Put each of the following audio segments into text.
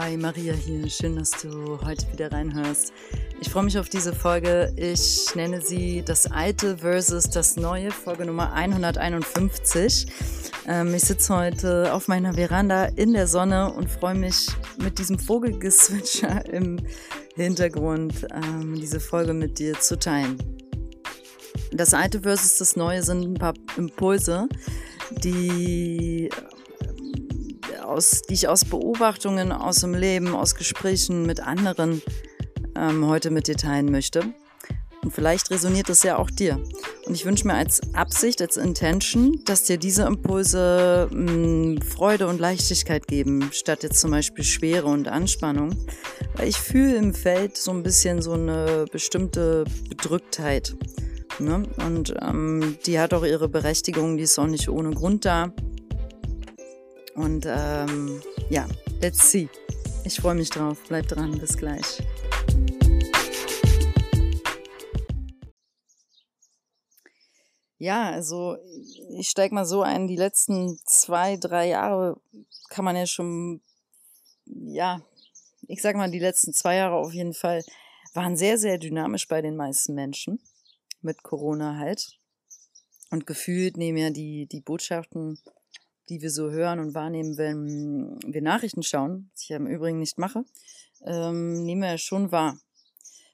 Hi, Maria hier. Schön, dass du heute wieder reinhörst. Ich freue mich auf diese Folge. Ich nenne sie Das Alte versus das Neue, Folge Nummer 151. Ähm, ich sitze heute auf meiner Veranda in der Sonne und freue mich mit diesem Vogelgezwitscher im Hintergrund, ähm, diese Folge mit dir zu teilen. Das Alte versus das Neue sind ein paar Impulse, die aus, die ich aus Beobachtungen aus dem Leben, aus Gesprächen mit anderen ähm, heute mit dir teilen möchte. Und vielleicht resoniert das ja auch dir. Und ich wünsche mir als Absicht, als Intention, dass dir diese Impulse mh, hm, Freude und Leichtigkeit geben, statt jetzt zum Beispiel Schwere und Anspannung. Weil ich fühle im Feld so ein bisschen so eine bestimmte Bedrücktheit. Ne? Und ähm, die hat auch ihre Berechtigung, die ist auch nicht ohne Grund da. Und ähm, ja, let's see. Ich freue mich drauf. Bleib dran. Bis gleich. Ja, also ich steige mal so ein, die letzten zwei, drei Jahre kann man ja schon, ja, ich sag mal, die letzten zwei Jahre auf jeden Fall waren sehr, sehr dynamisch bei den meisten Menschen mit Corona halt. Und gefühlt nehmen ja die, die Botschaften die wir so hören und wahrnehmen, wenn wir Nachrichten schauen, was ich ja im Übrigen nicht mache, ähm, nehmen wir ja schon wahr,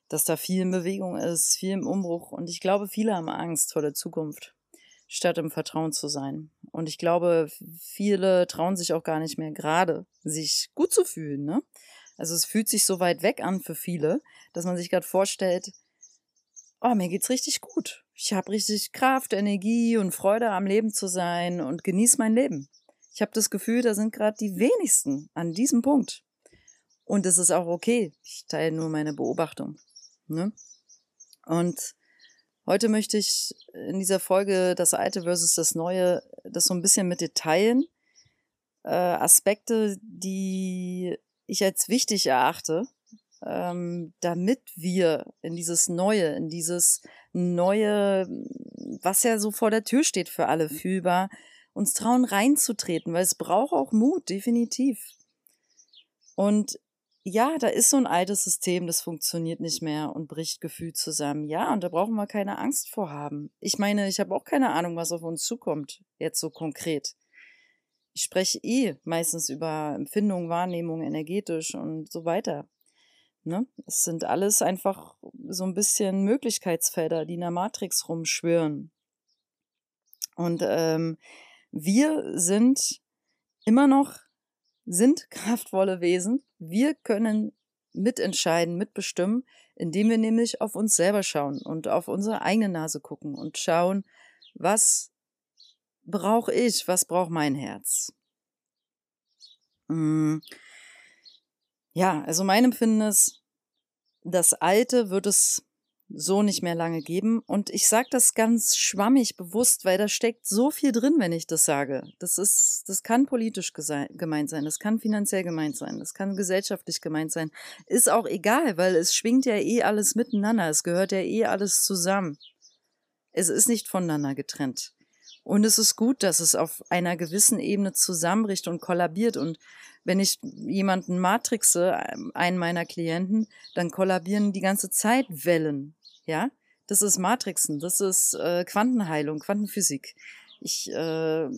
dass da viel in Bewegung ist, viel im Umbruch. Und ich glaube, viele haben Angst vor der Zukunft, statt im Vertrauen zu sein. Und ich glaube, viele trauen sich auch gar nicht mehr gerade, sich gut zu fühlen. Ne? Also es fühlt sich so weit weg an für viele, dass man sich gerade vorstellt, oh, mir geht's richtig gut. Ich habe richtig Kraft, Energie und Freude am Leben zu sein und genieße mein Leben. Ich habe das Gefühl, da sind gerade die wenigsten an diesem Punkt. Und es ist auch okay. Ich teile nur meine Beobachtung. Ne? Und heute möchte ich in dieser Folge das Alte versus das Neue, das so ein bisschen mit dir teilen. Äh, Aspekte, die ich als wichtig erachte, ähm, damit wir in dieses Neue, in dieses Neue, was ja so vor der Tür steht für alle fühlbar, uns trauen reinzutreten, weil es braucht auch Mut, definitiv. Und ja, da ist so ein altes System, das funktioniert nicht mehr und bricht gefühlt zusammen. Ja, und da brauchen wir keine Angst vor haben. Ich meine, ich habe auch keine Ahnung, was auf uns zukommt, jetzt so konkret. Ich spreche eh meistens über Empfindungen, Wahrnehmung, energetisch und so weiter. Ne? Es sind alles einfach so ein bisschen Möglichkeitsfelder, die in der Matrix rumschwirren. Und ähm, wir sind immer noch, sind kraftvolle Wesen. Wir können mitentscheiden, mitbestimmen, indem wir nämlich auf uns selber schauen und auf unsere eigene Nase gucken und schauen, was brauche ich, was braucht mein Herz. Hm. Ja, also mein Empfinden ist, das Alte wird es so nicht mehr lange geben. Und ich sage das ganz schwammig bewusst, weil da steckt so viel drin, wenn ich das sage. Das ist, das kann politisch gemeint sein, das kann finanziell gemeint sein, das kann gesellschaftlich gemeint sein. Ist auch egal, weil es schwingt ja eh alles miteinander. Es gehört ja eh alles zusammen. Es ist nicht voneinander getrennt. Und es ist gut, dass es auf einer gewissen Ebene zusammenbricht und kollabiert. Und wenn ich jemanden matrixe, ähm, einen meiner Klienten, dann kollabieren die ganze Zeit Wellen. Ja, das ist Matrixen, das ist äh, Quantenheilung, Quantenphysik. Ich äh,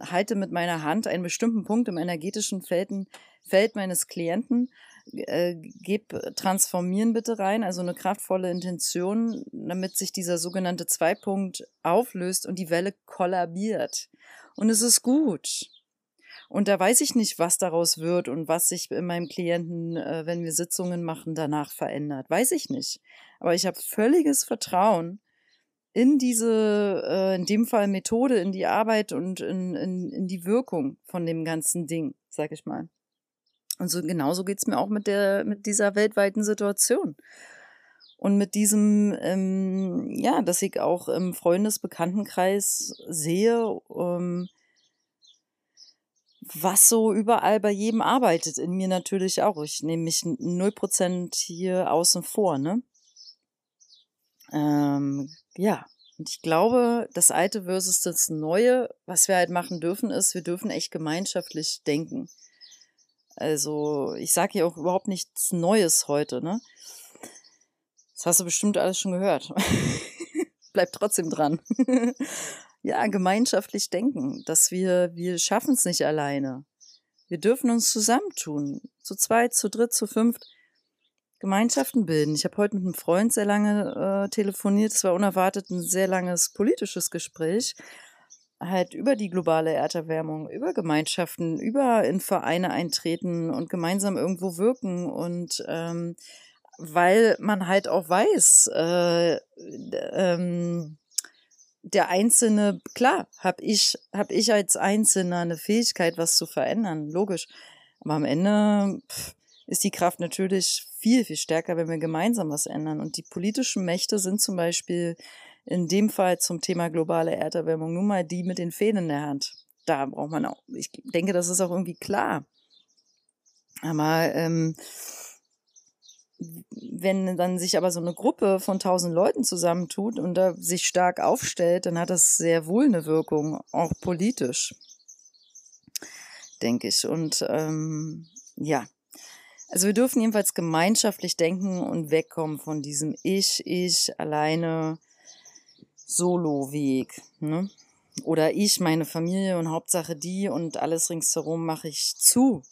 halte mit meiner Hand einen bestimmten Punkt im energetischen Felden, Feld meines Klienten äh, gib transformieren bitte rein, also eine kraftvolle Intention, damit sich dieser sogenannte Zweipunkt auflöst und die Welle kollabiert. Und es ist gut. Und da weiß ich nicht, was daraus wird und was sich in meinem Klienten, äh, wenn wir Sitzungen machen, danach verändert. Weiß ich nicht. Aber ich habe völliges Vertrauen in diese, äh, in dem Fall Methode, in die Arbeit und in, in, in die Wirkung von dem ganzen Ding, sag ich mal. Und so genauso geht's mir auch mit der, mit dieser weltweiten Situation. Und mit diesem, ähm, ja, dass ich auch im Freundesbekanntenkreis sehe, ähm, was so überall bei jedem arbeitet, in mir natürlich auch. Ich nehme mich 0% hier außen vor, ne? Ähm, ja, und ich glaube, das Alte versus das Neue, was wir halt machen dürfen, ist, wir dürfen echt gemeinschaftlich denken. Also ich sage hier auch überhaupt nichts Neues heute, ne? Das hast du bestimmt alles schon gehört. Bleib trotzdem dran. ja, gemeinschaftlich denken, dass wir, wir schaffen es nicht alleine. Wir dürfen uns zusammentun. Zu zweit, zu dritt, zu fünft. Gemeinschaften bilden. Ich habe heute mit einem Freund sehr lange äh, telefoniert. Es war unerwartet ein sehr langes politisches Gespräch. Halt über die globale Erderwärmung, über Gemeinschaften, über in Vereine eintreten und gemeinsam irgendwo wirken und ähm, weil man halt auch weiß, äh, ähm, der Einzelne, klar, habe ich, hab ich als Einzelner eine Fähigkeit, was zu verändern, logisch. Aber am Ende pff, ist die Kraft natürlich viel, viel stärker, wenn wir gemeinsam was ändern. Und die politischen Mächte sind zum Beispiel in dem Fall zum Thema globale Erderwärmung nun mal die mit den Fäden in der Hand. Da braucht man auch, ich denke, das ist auch irgendwie klar. Aber ähm, wenn dann sich aber so eine Gruppe von tausend Leuten zusammentut und da sich stark aufstellt, dann hat das sehr wohl eine Wirkung, auch politisch, denke ich. Und ähm, ja, also wir dürfen jedenfalls gemeinschaftlich denken und wegkommen von diesem Ich, Ich, alleine, Solo-Weg. Ne? Oder ich, meine Familie und Hauptsache die und alles ringsherum mache ich zu.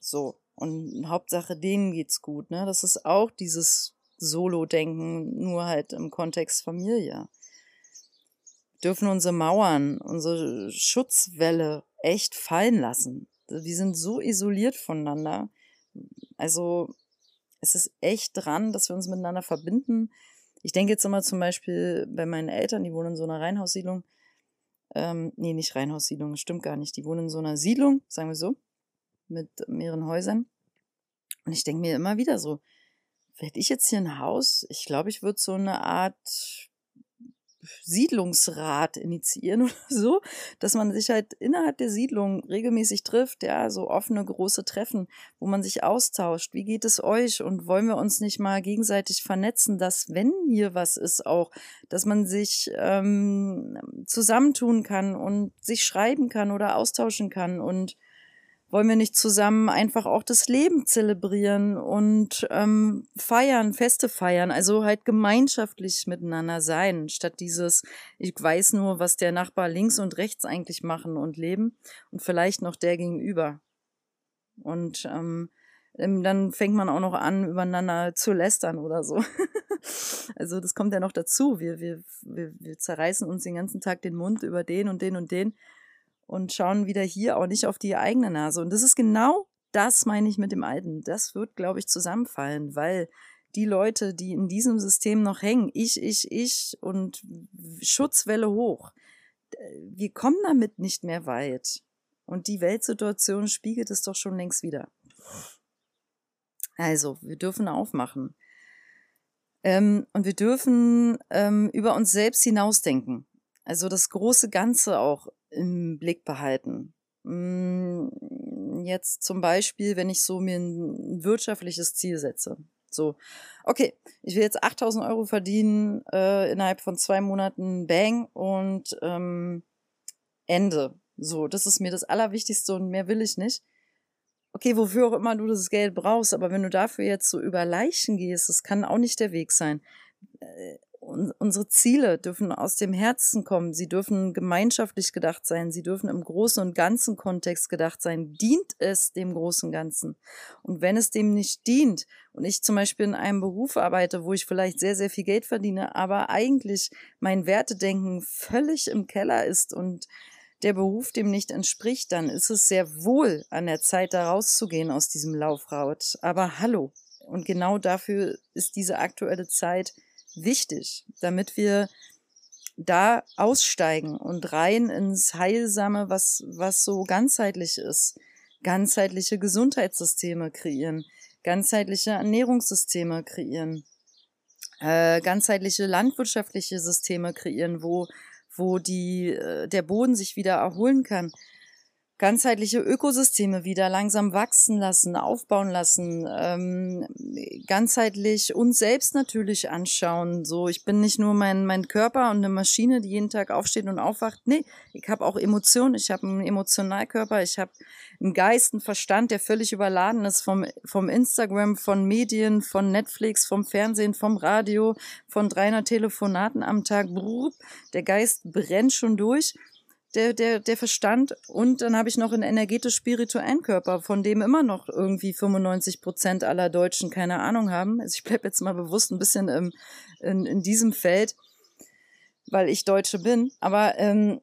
So. Und Hauptsache denen geht's gut. Ne? Das ist auch dieses Solo-Denken, nur halt im Kontext Familie. Wir dürfen unsere Mauern, unsere Schutzwelle echt fallen lassen. Wir sind so isoliert voneinander also es ist echt dran, dass wir uns miteinander verbinden. Ich denke jetzt immer zum Beispiel bei meinen Eltern, die wohnen in so einer Reihenhaussiedlung. Ähm, nee, nicht Reihenhaussiedlung, stimmt gar nicht. Die wohnen in so einer Siedlung, sagen wir so, mit mehreren Häusern. Und ich denke mir immer wieder so, hätte ich jetzt hier ein Haus, ich glaube, ich würde so eine Art Siedlungsrat initiieren oder so, dass man sich halt innerhalb der Siedlung regelmäßig trifft, ja, so offene große Treffen, wo man sich austauscht. Wie geht es euch und wollen wir uns nicht mal gegenseitig vernetzen, dass wenn hier was ist auch, dass man sich ähm, zusammentun kann und sich schreiben kann oder austauschen kann und wollen wir nicht zusammen einfach auch das Leben zelebrieren und ähm, feiern, Feste feiern, also halt gemeinschaftlich miteinander sein, statt dieses, ich weiß nur, was der Nachbar links und rechts eigentlich machen und leben und vielleicht noch der gegenüber. Und ähm, ähm dann fängt man auch noch an, übereinander zu lästern oder so. also das kommt ja noch dazu. Wir, wir, wir, wir zerreißen uns den ganzen Tag den Mund über den und den und den und schauen wieder hier auch nicht auf die eigene Nase. Und das ist genau das, meine ich mit dem Alten. Das wird, glaube ich, zusammenfallen, weil die Leute, die in diesem System noch hängen, ich, ich, ich und Schutzwelle hoch, wir kommen damit nicht mehr weit. Und die Weltsituation spiegelt es doch schon längst wieder. Also, wir dürfen aufmachen. Ähm, und wir dürfen ähm, über uns selbst hinausdenken. Also das große Ganze auch im Blick behalten. Hm, jetzt zum Beispiel, wenn ich so mir ein wirtschaftliches Ziel setze. So, okay, ich will jetzt 8000 Euro verdienen äh, innerhalb von zwei Monaten, bang, und ähm, Ende. So, das ist mir das Allerwichtigste und mehr will ich nicht. Okay, wofür auch immer du das Geld brauchst, aber wenn du dafür jetzt so über Leichen gehst, das kann auch nicht der Weg sein. Unsere Ziele dürfen aus dem Herzen kommen. Sie dürfen gemeinschaftlich gedacht sein. Sie dürfen im großen und ganzen Kontext gedacht sein. Dient es dem großen Ganzen? Und wenn es dem nicht dient und ich zum Beispiel in einem Beruf arbeite, wo ich vielleicht sehr, sehr viel Geld verdiene, aber eigentlich mein Wertedenken völlig im Keller ist und der Beruf dem nicht entspricht, dann ist es sehr wohl an der Zeit, da rauszugehen aus diesem Laufraut. Aber hallo. Und genau dafür ist diese aktuelle Zeit wichtig, damit wir da aussteigen und rein ins Heilsame, was, was so ganzheitlich ist. Ganzheitliche Gesundheitssysteme kreieren, ganzheitliche Ernährungssysteme kreieren, äh, ganzheitliche landwirtschaftliche Systeme kreieren, wo, wo die, äh, der Boden sich wieder erholen kann, ganzheitliche Ökosysteme wieder langsam wachsen lassen, aufbauen lassen, ähm, ganzheitlich uns selbst natürlich anschauen. So, ich bin nicht nur mein, mein Körper und eine Maschine, die jeden Tag aufsteht und aufwacht. Nee, ich habe auch Emotionen, ich habe einen Emotionalkörper, ich habe einen Geist, einen Verstand, der völlig überladen ist vom, vom Instagram, von Medien, von Netflix, vom Fernsehen, vom Radio, von 300 Telefonaten am Tag. Der Geist brennt schon durch der, der, der Verstand und dann habe ich noch einen energetisch-spirituellen Körper, von dem immer noch irgendwie 95 Prozent aller Deutschen keine Ahnung haben. Also ich bleibe jetzt mal bewusst ein bisschen im, in, in diesem Feld, weil ich Deutsche bin. Aber ähm,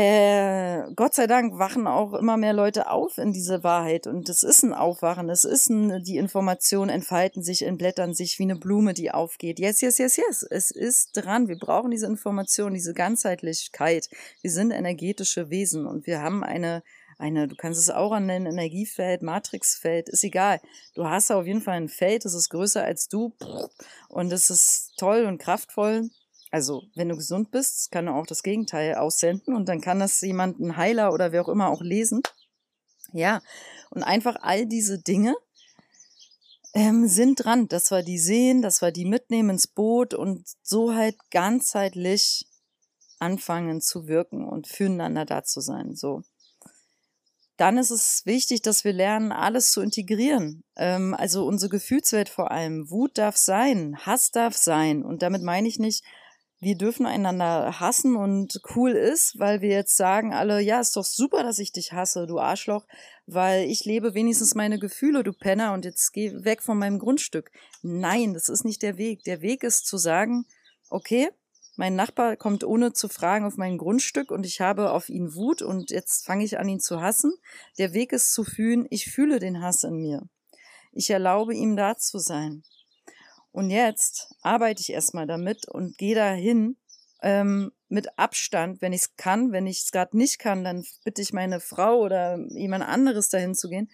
äh, Gott sei Dank wachen auch immer mehr Leute auf in diese Wahrheit und es ist ein Aufwachen, es ist ein, die Informationen entfalten sich, entblättern sich wie eine Blume, die aufgeht. Yes, yes, yes, yes, es ist dran. Wir brauchen diese Information, diese Ganzheitlichkeit. Wir sind energetische Wesen und wir haben eine eine, du kannst es auch nennen, Energiefeld, Matrixfeld, ist egal. Du hast auf jeden Fall ein Feld, das ist größer als du und es ist toll und kraftvoll also, wenn du gesund bist, kann er auch das Gegenteil aussenden und dann kann das jemand, ein Heiler oder wer auch immer auch lesen. Ja, und einfach all diese Dinge ähm, sind dran, dass wir die sehen, dass wir die mitnehmen ins Boot und so halt ganzheitlich anfangen zu wirken und füreinander da zu sein. So. Dann ist es wichtig, dass wir lernen, alles zu integrieren. Ähm, also unsere Gefühlswelt vor allem. Wut darf sein, Hass darf sein. Und damit meine ich nicht, wir dürfen einander hassen und cool ist, weil wir jetzt sagen alle, ja, ist doch super, dass ich dich hasse, du Arschloch, weil ich lebe wenigstens meine Gefühle, du Penner, und jetzt geh weg von meinem Grundstück. Nein, das ist nicht der Weg. Der Weg ist zu sagen, okay, mein Nachbar kommt ohne zu fragen auf mein Grundstück und ich habe auf ihn Wut und jetzt fange ich an, ihn zu hassen. Der Weg ist zu fühlen, ich fühle den Hass in mir. Ich erlaube ihm da zu sein. Und jetzt arbeite ich erstmal damit und gehe dahin ähm, mit Abstand, wenn ich es kann. Wenn ich es gerade nicht kann, dann bitte ich meine Frau oder jemand anderes dahin zu gehen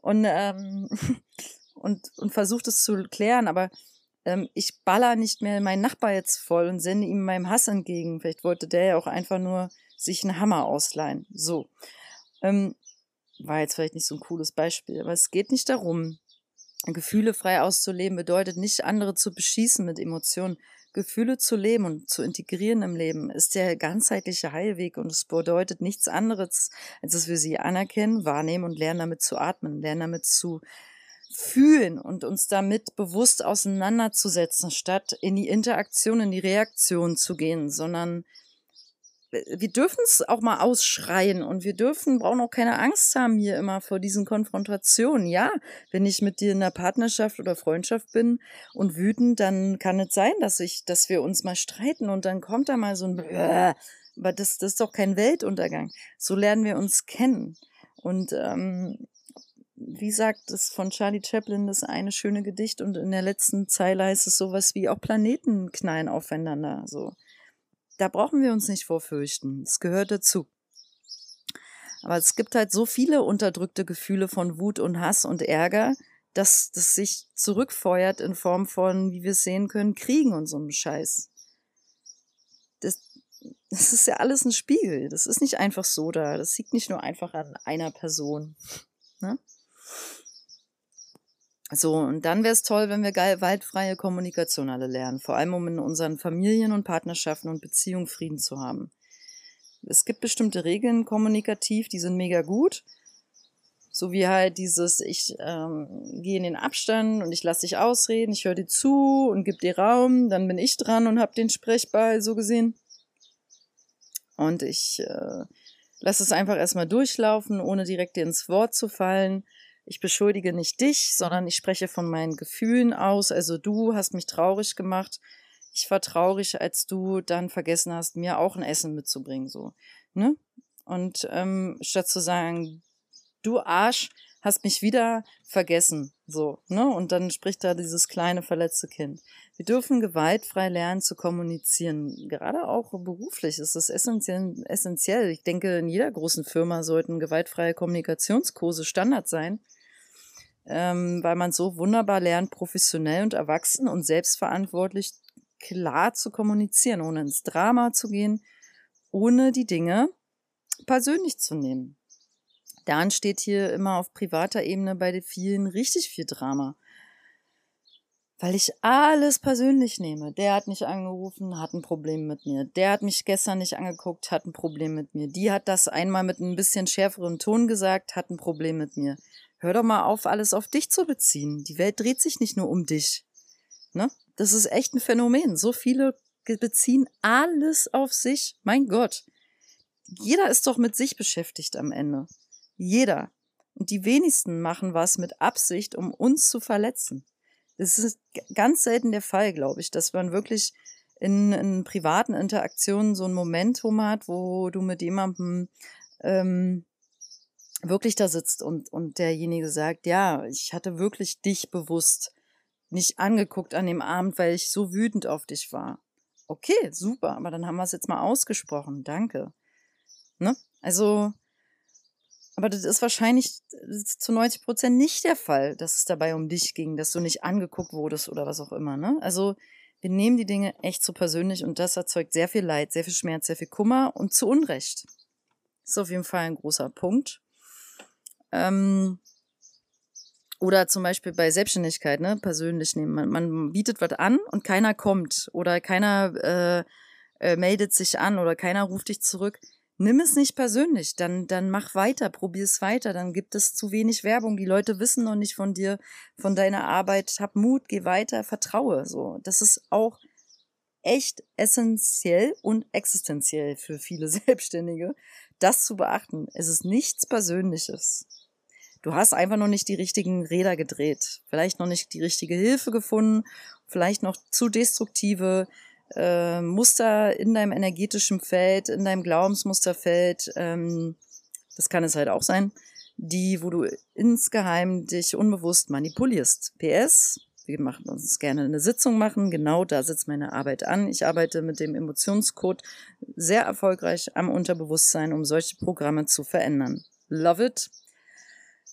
und, ähm, und, und versuche das zu klären. Aber ähm, ich baller nicht mehr meinen Nachbar jetzt voll und sende ihm meinem Hass entgegen. Vielleicht wollte der ja auch einfach nur sich einen Hammer ausleihen. So. Ähm, war jetzt vielleicht nicht so ein cooles Beispiel, aber es geht nicht darum, Gefühle frei auszuleben bedeutet nicht, andere zu beschießen mit Emotionen. Gefühle zu leben und zu integrieren im Leben ist der ganzheitliche Heilweg und es bedeutet nichts anderes, als dass wir sie anerkennen, wahrnehmen und lernen damit zu atmen, lernen damit zu fühlen und uns damit bewusst auseinanderzusetzen, statt in die Interaktion, in die Reaktion zu gehen, sondern wir dürfen es auch mal ausschreien und wir dürfen, brauchen auch keine Angst haben hier immer vor diesen Konfrontationen. Ja, wenn ich mit dir in einer Partnerschaft oder Freundschaft bin und wütend, dann kann es sein, dass ich, dass wir uns mal streiten und dann kommt da mal so ein, Bäh, aber das, das ist doch kein Weltuntergang. So lernen wir uns kennen. Und ähm, wie sagt es von Charlie Chaplin, das eine schöne Gedicht und in der letzten Zeile heißt es sowas wie auch Planeten knallen aufeinander. So da brauchen wir uns nicht vorfürchten. Es gehört dazu. Aber es gibt halt so viele unterdrückte Gefühle von Wut und Hass und Ärger, dass das sich zurückfeuert in Form von, wie wir es sehen können, Kriegen und so einem Scheiß. Das, das ist ja alles ein Spiegel. Das ist nicht einfach so da. Das liegt nicht nur einfach an einer Person. Ne? So, und dann wäre es toll, wenn wir gewaltfreie Kommunikation alle lernen, vor allem um in unseren Familien und Partnerschaften und Beziehungen Frieden zu haben. Es gibt bestimmte Regeln kommunikativ, die sind mega gut. So wie halt dieses, ich ähm, gehe in den Abstand und ich lasse dich ausreden, ich höre dir zu und gebe dir Raum, dann bin ich dran und habe den Sprechball so gesehen. Und ich äh, lasse es einfach erstmal durchlaufen, ohne direkt dir ins Wort zu fallen ich beschuldige nicht dich, sondern ich spreche von meinen Gefühlen aus. Also du hast mich traurig gemacht. Ich war traurig, als du dann vergessen hast, mir auch ein Essen mitzubringen, so. Ne? Und ähm, statt zu sagen, du Arsch, hast mich wieder vergessen, so, ne? Und dann spricht da dieses kleine verletzte Kind. Wir dürfen gewaltfrei lernen zu kommunizieren. Gerade auch beruflich ist es essentiell, essentiell. Ich denke, in jeder großen Firma sollten gewaltfreie Kommunikationskurse Standard sein ähm, weil man so wunderbar lernt, professionell und erwachsen und selbstverantwortlich klar zu kommunizieren, ohne ins Drama zu gehen, ohne die Dinge persönlich zu nehmen. Da entsteht hier immer auf privater Ebene bei den vielen richtig viel Drama. Weil ich alles persönlich nehme. Der hat mich angerufen, hat ein Problem mit mir. Der hat mich gestern nicht angeguckt, hat ein Problem mit mir. Die hat das einmal mit ein bisschen schärferem Ton gesagt, hat ein Problem mit mir. Hör doch mal auf, alles auf dich zu beziehen. Die Welt dreht sich nicht nur um dich. Ne? Das ist echt ein Phänomen. So viele beziehen alles auf sich. Mein Gott. Jeder ist doch mit sich beschäftigt am Ende. Jeder. Und die wenigsten machen was mit Absicht, um uns zu verletzen. Das ist ganz selten der Fall, glaube ich, dass man wirklich in, in privaten Interaktionen so ein Momentum hat, wo du mit jemandem ähm, wirklich da sitzt und, und derjenige sagt, ja, ich hatte wirklich dich bewusst nicht angeguckt an dem Abend, weil ich so wütend auf dich war. Okay, super, aber dann haben wir es jetzt mal ausgesprochen. Danke. Ne? Also, aber das ist wahrscheinlich zu 90 Prozent nicht der Fall, dass es dabei um dich ging, dass du nicht angeguckt wurdest oder was auch immer. Ne? Also, wir nehmen die Dinge echt zu persönlich und das erzeugt sehr viel Leid, sehr viel Schmerz, sehr viel Kummer und zu Unrecht. Das ist auf jeden Fall ein großer Punkt. Ähm, oder zum Beispiel bei Selbstständigkeit, ne, persönlich nehmen. Man, man bietet was an und keiner kommt oder keiner äh, äh, meldet sich an oder keiner ruft dich zurück. Nimm es nicht persönlich, dann, dann mach weiter, probier es weiter, dann gibt es zu wenig Werbung. Die Leute wissen noch nicht von dir, von deiner Arbeit. Hab Mut, geh weiter, vertraue. So, das ist auch echt essentiell und existenziell für viele Selbstständige, das zu beachten. Es ist nichts Persönliches. Du hast einfach noch nicht die richtigen Räder gedreht, vielleicht noch nicht die richtige Hilfe gefunden, vielleicht noch zu destruktive äh, Muster in deinem energetischen Feld, in deinem Glaubensmusterfeld. Ähm, das kann es halt auch sein, die, wo du insgeheim dich unbewusst manipulierst. PS, wir machen uns gerne eine Sitzung machen. Genau da sitzt meine Arbeit an. Ich arbeite mit dem Emotionscode sehr erfolgreich am Unterbewusstsein, um solche Programme zu verändern. Love it.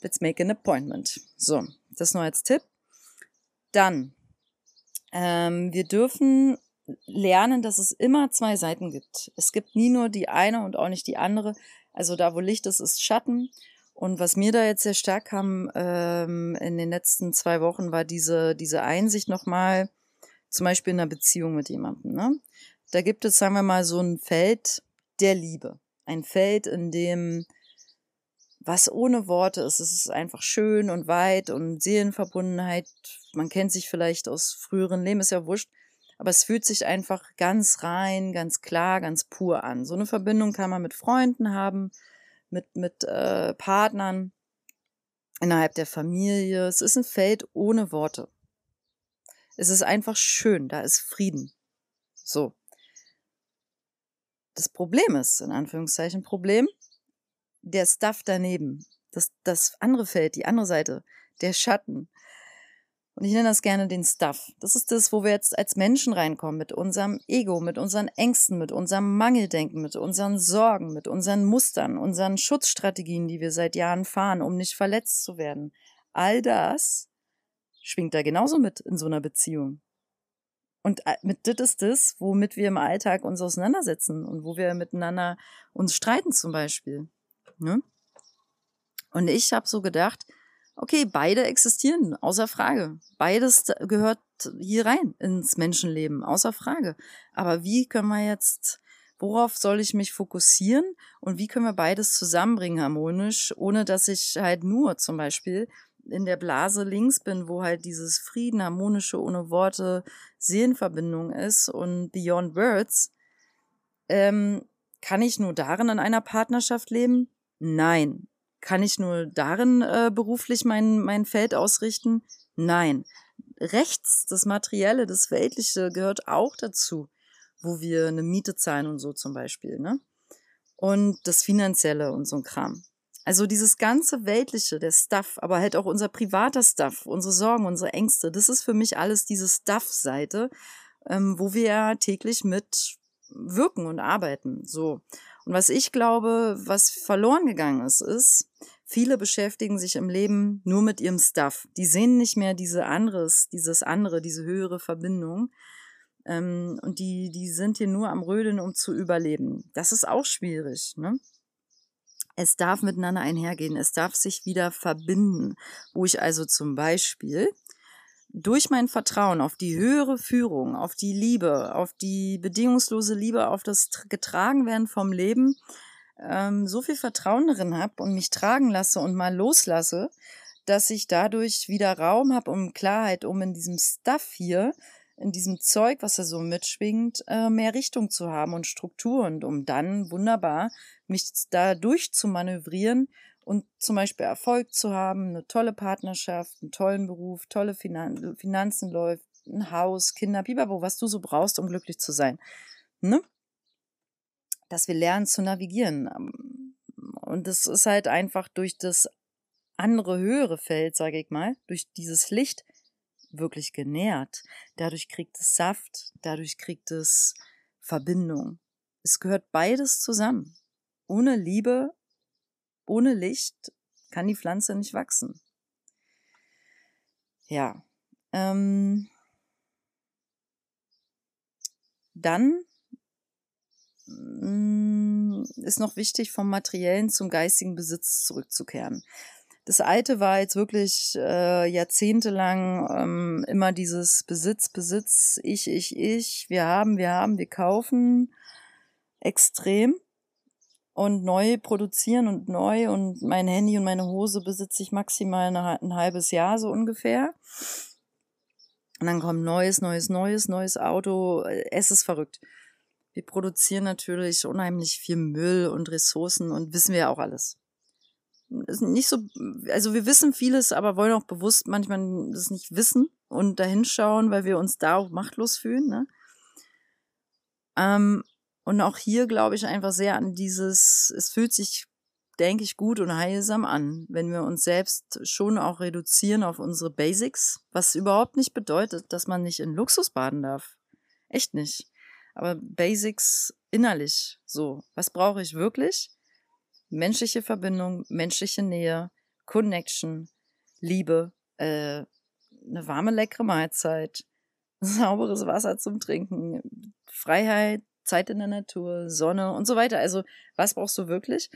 Let's make an appointment. So, das nur als Tipp. Dann, ähm, wir dürfen lernen, dass es immer zwei Seiten gibt. Es gibt nie nur die eine und auch nicht die andere. Also da, wo Licht ist, ist Schatten. Und was mir da jetzt sehr stark kam ähm, in den letzten zwei Wochen, war diese, diese Einsicht nochmal, zum Beispiel in einer Beziehung mit jemandem. Ne? Da gibt es, sagen wir mal, so ein Feld der Liebe. Ein Feld, in dem was ohne Worte ist. Es ist einfach schön und weit und Seelenverbundenheit. Man kennt sich vielleicht aus früheren Leben, ist ja wurscht. Aber es fühlt sich einfach ganz rein, ganz klar, ganz pur an. So eine Verbindung kann man mit Freunden haben, mit, mit äh, Partnern, innerhalb der Familie. Es ist ein Feld ohne Worte. Es ist einfach schön, da ist Frieden. So. Das Problem ist, in Anführungszeichen Problem, der Stuff daneben, das, das andere Feld, die andere Seite, der Schatten. Und ich nenne das gerne den Stuff. Das ist das, wo wir jetzt als Menschen reinkommen, mit unserem Ego, mit unseren Ängsten, mit unserem Mangeldenken, mit unseren Sorgen, mit unseren Mustern, unseren Schutzstrategien, die wir seit Jahren fahren, um nicht verletzt zu werden. All das schwingt da genauso mit in so einer Beziehung. Und äh, mit das ist das, womit wir im Alltag uns auseinandersetzen und wo wir miteinander uns streiten zum Beispiel. Ne? Und ich habe so gedacht, okay, beide existieren, außer Frage. Beides gehört hier rein ins Menschenleben, außer Frage. Aber wie können wir jetzt, worauf soll ich mich fokussieren und wie können wir beides zusammenbringen harmonisch, ohne dass ich halt nur zum Beispiel in der Blase links bin, wo halt dieses Frieden, harmonische, ohne Worte, Seelenverbindung ist und Beyond Words, ähm, kann ich nur darin in einer Partnerschaft leben? Nein. Kann ich nur darin äh, beruflich mein, mein Feld ausrichten? Nein. Rechts, das Materielle, das Weltliche gehört auch dazu, wo wir eine Miete zahlen und so zum Beispiel, ne? Und das Finanzielle und so ein Kram. Also dieses ganze Weltliche, der Stuff, aber halt auch unser privater Stuff, unsere Sorgen, unsere Ängste, das ist für mich alles diese Stuff-Seite, ähm, wo wir ja täglich mit wirken und arbeiten. So. Und was ich glaube, was verloren gegangen ist, ist, viele beschäftigen sich im Leben nur mit ihrem Stuff. Die sehen nicht mehr diese anderes, dieses andere, diese höhere Verbindung. Ähm, und die, die sind hier nur am Rödeln, um zu überleben. Das ist auch schwierig, ne? Es darf miteinander einhergehen, es darf sich wieder verbinden, wo ich also zum Beispiel durch mein Vertrauen auf die höhere Führung, auf die Liebe, auf die bedingungslose Liebe, auf das Getragenwerden vom Leben, ähm, so viel Vertrauen darin habe und mich tragen lasse und mal loslasse, dass ich dadurch wieder Raum habe, um Klarheit, um in diesem Stuff hier, in diesem Zeug, was er so mitschwingt, äh, mehr Richtung zu haben und Struktur und um dann wunderbar mich da durch zu manövrieren und zum Beispiel Erfolg zu haben, eine tolle Partnerschaft, einen tollen Beruf, tolle Finan Finanzen läuft, ein Haus, Kinder, Bibabo, was du so brauchst, um glücklich zu sein. Ne? Dass wir lernen zu navigieren. Und das ist halt einfach durch das andere höhere Feld, sage ich mal, durch dieses Licht wirklich genährt. Dadurch kriegt es Saft, dadurch kriegt es Verbindung. Es gehört beides zusammen. Ohne Liebe ohne Licht kann die Pflanze nicht wachsen. Ja. Ähm, dann mm, ist noch wichtig, vom materiellen zum geistigen Besitz zurückzukehren. Das alte war jetzt wirklich äh, jahrzehntelang ähm, immer dieses Besitz, Besitz, ich, ich, ich, wir haben, wir haben, wir kaufen extrem und neu produzieren und neu und mein Handy und meine Hose besitze ich maximal ein halbes Jahr so ungefähr. Und dann kommt neues, neues, neues, neues Auto. Es ist verrückt. Wir produzieren natürlich unheimlich viel Müll und Ressourcen und wissen wir ja auch alles. Ist nicht so, also wir wissen vieles, aber wollen auch bewusst manchmal das nicht wissen und dahinschauen, weil wir uns da auch machtlos fühlen. Ne? Ähm, und auch hier glaube ich einfach sehr an dieses, es fühlt sich, denke ich, gut und heilsam an, wenn wir uns selbst schon auch reduzieren auf unsere Basics, was überhaupt nicht bedeutet, dass man nicht in Luxus baden darf. Echt nicht. Aber Basics innerlich, so. Was brauche ich wirklich? Menschliche Verbindung, menschliche Nähe, Connection, Liebe, äh, eine warme, leckere Mahlzeit, sauberes Wasser zum Trinken, Freiheit, Zeit in der Natur, Sonne und so weiter. Also was brauchst du wirklich?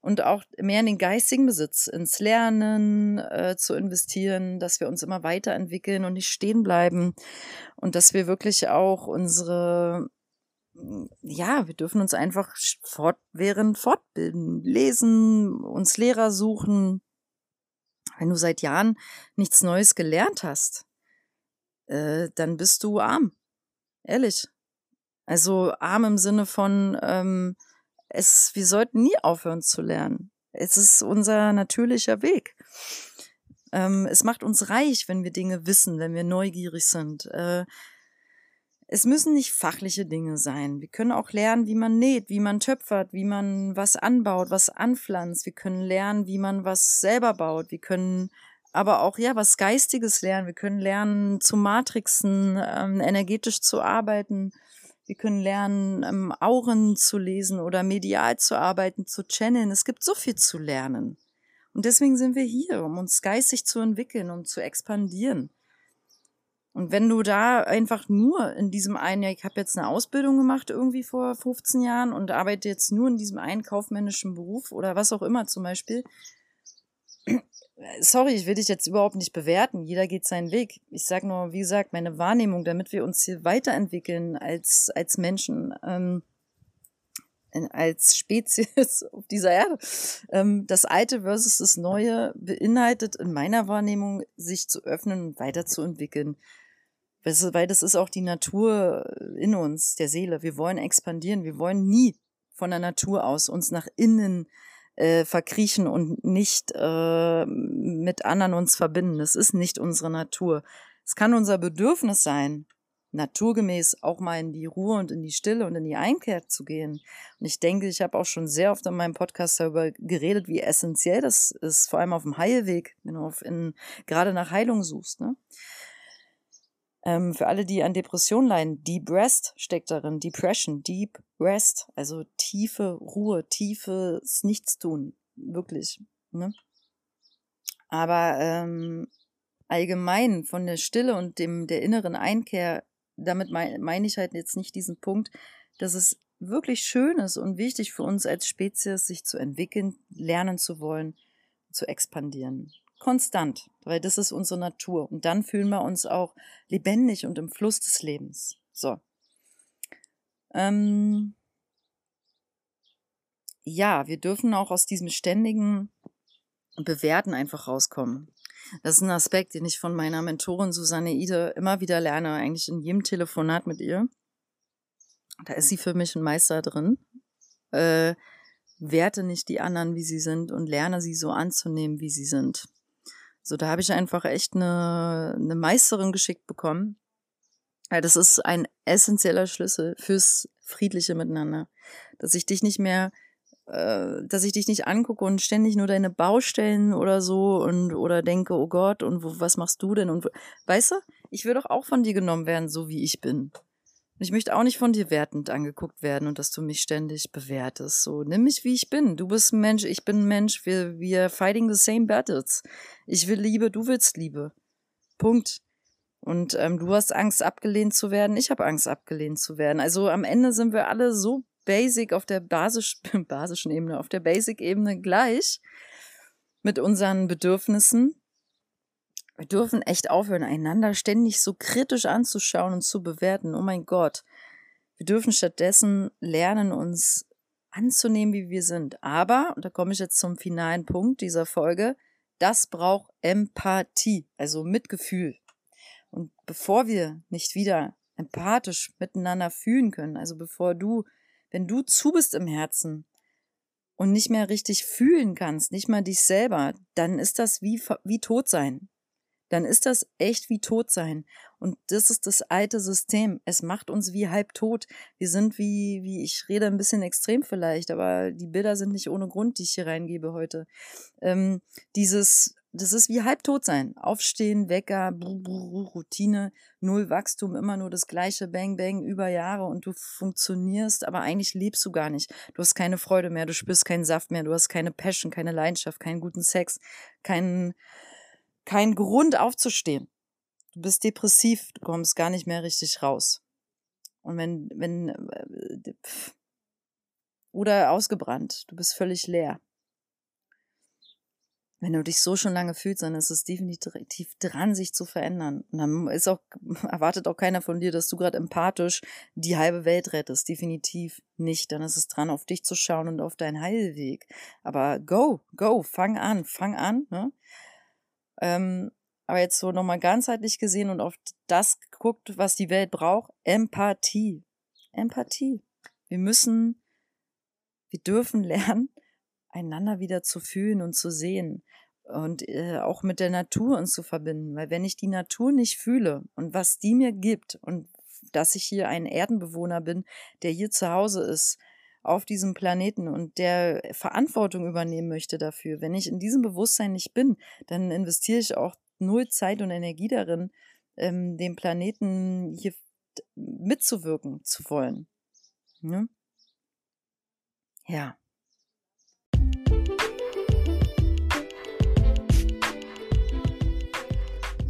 Und auch mehr in den geistigen Besitz, ins Lernen äh, zu investieren, dass wir uns immer weiterentwickeln und nicht stehen bleiben und dass wir wirklich auch unsere ja, wir dürfen uns einfach fortwährend fortbilden, lesen, uns Lehrer suchen. Wenn du seit Jahren nichts Neues gelernt hast, äh, dann bist du arm. Ehrlich. Also arm im Sinne von, ähm, es, wir sollten nie aufhören zu lernen. Es ist unser natürlicher Weg. Ähm, es macht uns reich, wenn wir Dinge wissen, wenn wir neugierig sind. Äh, es müssen nicht fachliche Dinge sein. Wir können auch lernen, wie man näht, wie man töpfert, wie man was anbaut, was anpflanzt. Wir können lernen, wie man was selber baut. Wir können aber auch ja was Geistiges lernen. Wir können lernen zu Matrixen, ähm, energetisch zu arbeiten. Wir können lernen, ähm, Auren zu lesen oder medial zu arbeiten, zu channeln. Es gibt so viel zu lernen. Und deswegen sind wir hier, um uns geistig zu entwickeln, um zu expandieren. Und wenn du da einfach nur in diesem einen, ja, ich habe jetzt eine Ausbildung gemacht irgendwie vor 15 Jahren und arbeite jetzt nur in diesem einen kaufmännischen Beruf oder was auch immer zum Beispiel, sorry, ich will dich jetzt überhaupt nicht bewerten. Jeder geht seinen Weg. Ich sage nur, wie gesagt, meine Wahrnehmung, damit wir uns hier weiterentwickeln als, als Menschen, ähm, als Spezies auf dieser Erde. Ähm, das Alte versus das Neue beinhaltet in meiner Wahrnehmung, sich zu öffnen und weiterzuentwickeln. Weil das ist auch die Natur in uns, der Seele. Wir wollen expandieren. Wir wollen nie von der Natur aus uns nach innen äh, verkriechen und nicht äh, mit anderen uns verbinden. Das ist nicht unsere Natur. Es kann unser Bedürfnis sein, naturgemäß auch mal in die Ruhe und in die Stille und in die Einkehr zu gehen. Und ich denke, ich habe auch schon sehr oft in meinem Podcast darüber geredet, wie essentiell das ist, vor allem auf dem Heilweg, wenn du auf in, gerade nach Heilung suchst. Ne? Ähm, für alle, die an Depression leiden, Deep Rest steckt darin. Depression, Deep Rest, also tiefe Ruhe, tiefes Nichtstun, wirklich. Ne? Aber ähm, allgemein von der Stille und dem der inneren Einkehr, damit meine mein ich halt jetzt nicht diesen Punkt, dass es wirklich schön ist und wichtig für uns als Spezies, sich zu entwickeln, lernen zu wollen, zu expandieren. Konstant, weil das ist unsere Natur. Und dann fühlen wir uns auch lebendig und im Fluss des Lebens. So. Ähm ja, wir dürfen auch aus diesem ständigen Bewerten einfach rauskommen. Das ist ein Aspekt, den ich von meiner Mentorin Susanne Ide immer wieder lerne, eigentlich in jedem Telefonat mit ihr. Da ist sie für mich ein Meister drin. Äh, werte nicht die anderen, wie sie sind und lerne sie so anzunehmen, wie sie sind. So, da habe ich einfach echt eine, eine Meisterin geschickt bekommen. Ja, das ist ein essentieller Schlüssel fürs friedliche Miteinander. Dass ich dich nicht mehr äh, dass ich dich nicht angucke und ständig nur deine Baustellen oder so und oder denke, oh Gott, und wo, was machst du denn? Und weißt du, ich will doch auch von dir genommen werden, so wie ich bin. Und ich möchte auch nicht von dir wertend angeguckt werden und dass du mich ständig bewertest. So, nimm mich wie ich bin. Du bist ein Mensch, ich bin ein Mensch. Wir, wir fighting the same battles. Ich will Liebe, du willst Liebe. Punkt. Und ähm, du hast Angst, abgelehnt zu werden. Ich habe Angst, abgelehnt zu werden. Also am Ende sind wir alle so basic auf der basisch, basischen Ebene, auf der Basic-Ebene gleich mit unseren Bedürfnissen. Wir dürfen echt aufhören, einander ständig so kritisch anzuschauen und zu bewerten. Oh mein Gott. Wir dürfen stattdessen lernen, uns anzunehmen, wie wir sind. Aber, und da komme ich jetzt zum finalen Punkt dieser Folge, das braucht Empathie, also Mitgefühl. Und bevor wir nicht wieder empathisch miteinander fühlen können, also bevor du wenn du zu bist im Herzen und nicht mehr richtig fühlen kannst, nicht mal dich selber, dann ist das wie, wie tot sein. Dann ist das echt wie tot sein. Und das ist das alte System. Es macht uns wie halb tot. Wir sind wie, wie, ich rede ein bisschen extrem vielleicht, aber die Bilder sind nicht ohne Grund, die ich hier reingebe heute. Ähm, dieses, das ist wie halbtot sein. Aufstehen, Wecker, Routine, null Wachstum, immer nur das gleiche Bang Bang über Jahre und du funktionierst, aber eigentlich lebst du gar nicht. Du hast keine Freude mehr, du spürst keinen Saft mehr, du hast keine Passion, keine Leidenschaft, keinen guten Sex, keinen kein Grund aufzustehen. Du bist depressiv, du kommst gar nicht mehr richtig raus. Und wenn, wenn, äh, oder ausgebrannt, du bist völlig leer wenn du dich so schon lange fühlst, dann ist es definitiv dran, sich zu verändern. Und dann ist auch, erwartet auch keiner von dir, dass du gerade empathisch die halbe Welt rettest. Definitiv nicht. Dann ist es dran, auf dich zu schauen und auf deinen Heilweg. Aber go, go, fang an, fang an. Ne? Ähm, aber jetzt so nochmal ganzheitlich gesehen und auf das geguckt, was die Welt braucht. Empathie. Empathie. Wir müssen, wir dürfen lernen, einander wieder zu fühlen und zu sehen und äh, auch mit der Natur uns zu verbinden. Weil wenn ich die Natur nicht fühle und was die mir gibt und dass ich hier ein Erdenbewohner bin, der hier zu Hause ist, auf diesem Planeten und der Verantwortung übernehmen möchte dafür. Wenn ich in diesem Bewusstsein nicht bin, dann investiere ich auch null Zeit und Energie darin, ähm, dem Planeten hier mitzuwirken zu wollen. Ja. ja.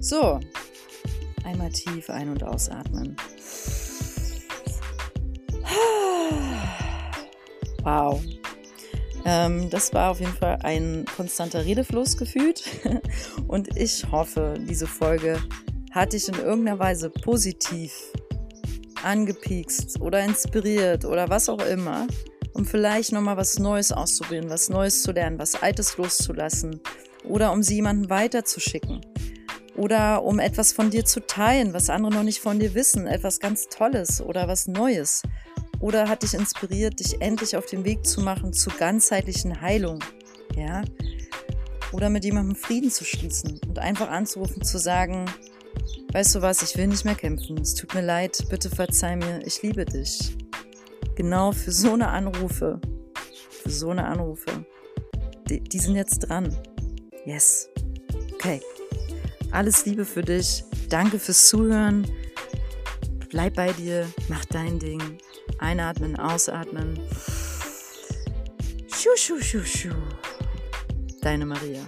So, einmal tief ein- und ausatmen. Wow. Ähm, das war auf jeden Fall ein konstanter Redefluss gefühlt. Und ich hoffe, diese Folge hat dich in irgendeiner Weise positiv angepiekst oder inspiriert oder was auch immer, um vielleicht nochmal was Neues auszuprobieren, was Neues zu lernen, was Altes loszulassen oder um sie jemandem weiterzuschicken oder um etwas von dir zu teilen, was andere noch nicht von dir wissen, etwas ganz Tolles oder was Neues. Oder hat dich inspiriert, dich endlich auf den Weg zu machen zur ganzheitlichen Heilung. Ja? Oder mit jemandem Frieden zu schließen und einfach anzurufen, zu sagen, weißt du was, ich will nicht mehr kämpfen. Es tut mir leid, bitte verzeih mir, ich liebe dich. Genau für so eine Anrufe, für so eine Anrufe. Die, die sind jetzt dran. Yes. Okay. Alles Liebe für dich. Danke fürs Zuhören. Bleib bei dir, mach dein Ding. Einatmen, ausatmen. Schu, schu, schu, schu. Deine Maria.